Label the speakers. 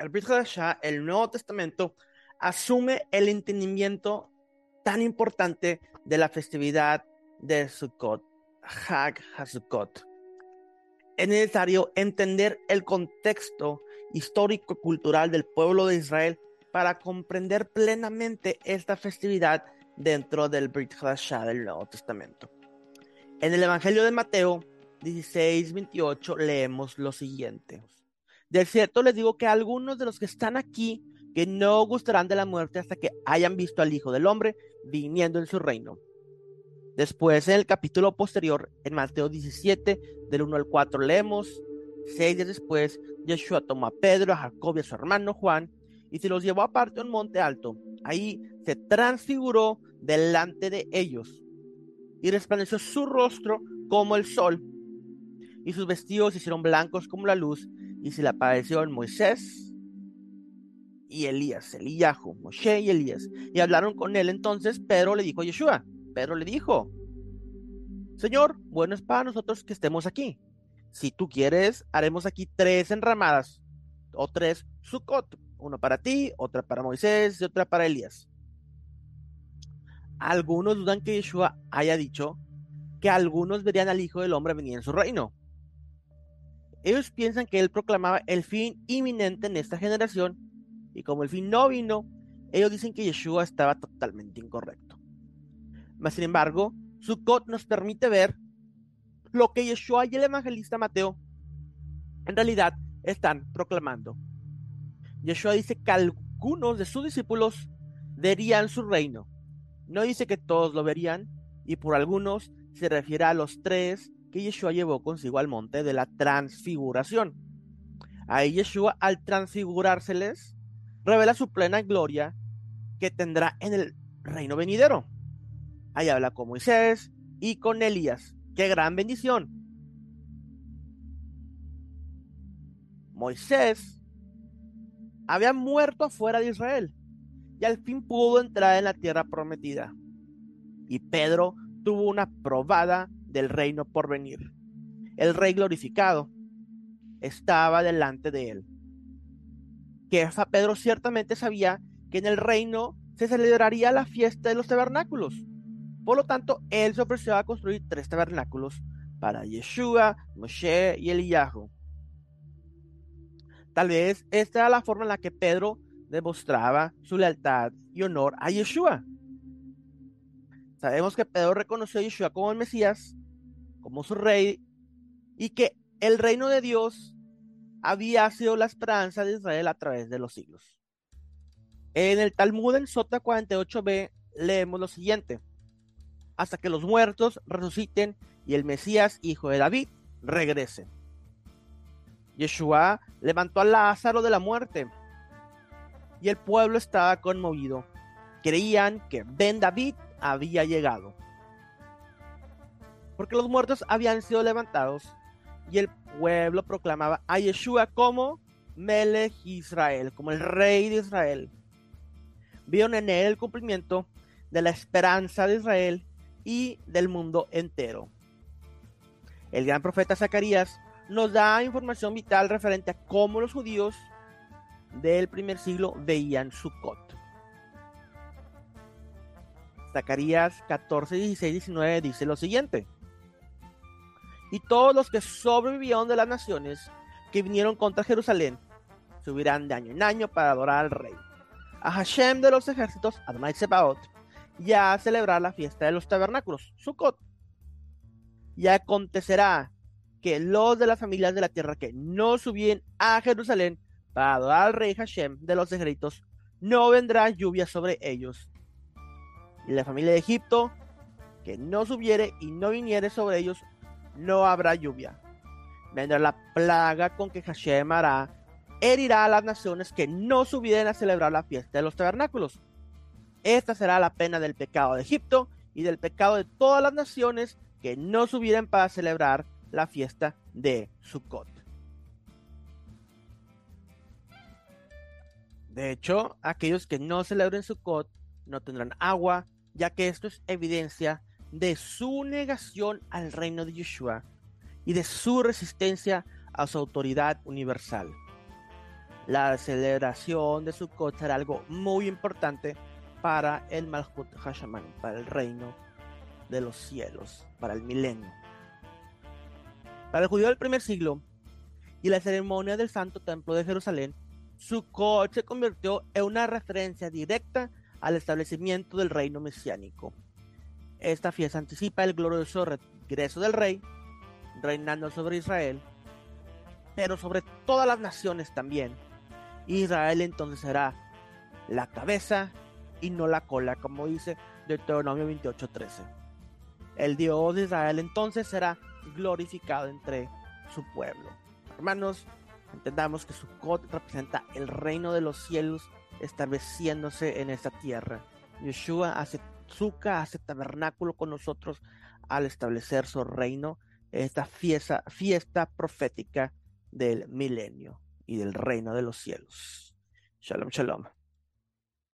Speaker 1: el Brit Hadashah, el Nuevo Testamento, asume el entendimiento tan importante de la festividad de Sukkot, Hag HaSukkot. Es necesario entender el contexto histórico-cultural del pueblo de Israel para comprender plenamente esta festividad dentro del Brit Hadashah del Nuevo Testamento. En el Evangelio de Mateo 16, 28 leemos lo siguiente. De cierto les digo que algunos de los que están aquí que no gustarán de la muerte hasta que hayan visto al Hijo del Hombre viniendo en su reino. Después, en el capítulo posterior, en Mateo 17, del 1 al 4, leemos, seis días después, Yeshua tomó a Pedro, a Jacob y a su hermano Juan, y se los llevó aparte a un monte alto. Ahí se transfiguró delante de ellos, y resplandeció su rostro como el sol, y sus vestidos se hicieron blancos como la luz, y se le aparecieron Moisés y Elías, Eliyahu, Moshe y Elías. Y hablaron con él entonces, Pedro le dijo a Yeshua, Pedro le dijo, Señor, bueno es para nosotros que estemos aquí. Si tú quieres, haremos aquí tres enramadas, o tres sukkot, uno para ti, otra para Moisés y otra para Elías. Algunos dudan que Yeshua haya dicho que algunos verían al Hijo del Hombre venir en su reino. Ellos piensan que él proclamaba el fin inminente en esta generación y como el fin no vino, ellos dicen que Yeshua estaba totalmente incorrecto. Mas sin embargo, Sukkot nos permite ver lo que Yeshua y el evangelista Mateo en realidad están proclamando. Yeshua dice que algunos de sus discípulos verían su reino. No dice que todos lo verían, y por algunos se refiere a los tres que Yeshua llevó consigo al monte de la transfiguración. Ahí Yeshua, al transfigurárseles, revela su plena gloria que tendrá en el reino venidero. Ahí habla con Moisés y con Elías. ¡Qué gran bendición! Moisés había muerto afuera de Israel y al fin pudo entrar en la tierra prometida. Y Pedro tuvo una probada del reino por venir. El rey glorificado estaba delante de él. Que Pedro ciertamente sabía que en el reino se celebraría la fiesta de los tabernáculos. Por lo tanto, él se ofreció a construir tres tabernáculos para Yeshua, Moshe y Eliyahu. Tal vez esta era la forma en la que Pedro demostraba su lealtad y honor a Yeshua. Sabemos que Pedro reconoció a Yeshua como el Mesías, como su rey, y que el reino de Dios había sido la esperanza de Israel a través de los siglos. En el Talmud en Sota 48b leemos lo siguiente: Hasta que los muertos resuciten y el Mesías, hijo de David, regrese. Yeshua levantó a Lázaro de la muerte y el pueblo estaba conmovido. Creían que Ben David había llegado. Porque los muertos habían sido levantados y el pueblo proclamaba a Yeshua como Melech Israel, como el rey de Israel. Vieron en él el cumplimiento de la esperanza de Israel y del mundo entero. El gran profeta Zacarías nos da información vital referente a cómo los judíos del primer siglo veían Sukkot. Zacarías 14, 16, 19 dice lo siguiente. Y todos los que sobrevivieron de las naciones que vinieron contra Jerusalén subirán de año en año para adorar al rey, a Hashem de los ejércitos, Adonai Sebaot, y a celebrar la fiesta de los tabernáculos, Sukkot. Y acontecerá que los de las familias de la tierra que no subían a Jerusalén para adorar al rey Hashem de los ejércitos, no vendrá lluvia sobre ellos. Y la familia de Egipto, que no subiere y no viniere sobre ellos, no habrá lluvia. Vendrá la plaga con que Hashem hará, herirá a las naciones que no subieren a celebrar la fiesta de los tabernáculos. Esta será la pena del pecado de Egipto y del pecado de todas las naciones que no subieren para celebrar la fiesta de Sukkot. De hecho, aquellos que no celebren Sukkot no tendrán agua, ya que esto es evidencia de su negación al reino de Yeshua y de su resistencia a su autoridad universal. La celebración de Sukkot será algo muy importante para el Malhut Hashaman, para el reino de los cielos, para el milenio. Para el judío del primer siglo y la ceremonia del Santo Templo de Jerusalén, Sukkot se convirtió en una referencia directa al establecimiento del reino mesiánico. Esta fiesta anticipa el glorioso regreso del rey, reinando sobre Israel, pero sobre todas las naciones también. Israel entonces será la cabeza y no la cola, como dice Deuteronomio 28:13. El Dios de Israel entonces será glorificado entre su pueblo. Hermanos, entendamos que Sukkot representa el reino de los cielos estableciéndose en esta tierra. Yeshua hace Zuka, hace tabernáculo con nosotros al establecer su reino, esta fiesta, fiesta profética del milenio y del reino de los cielos. Shalom, shalom.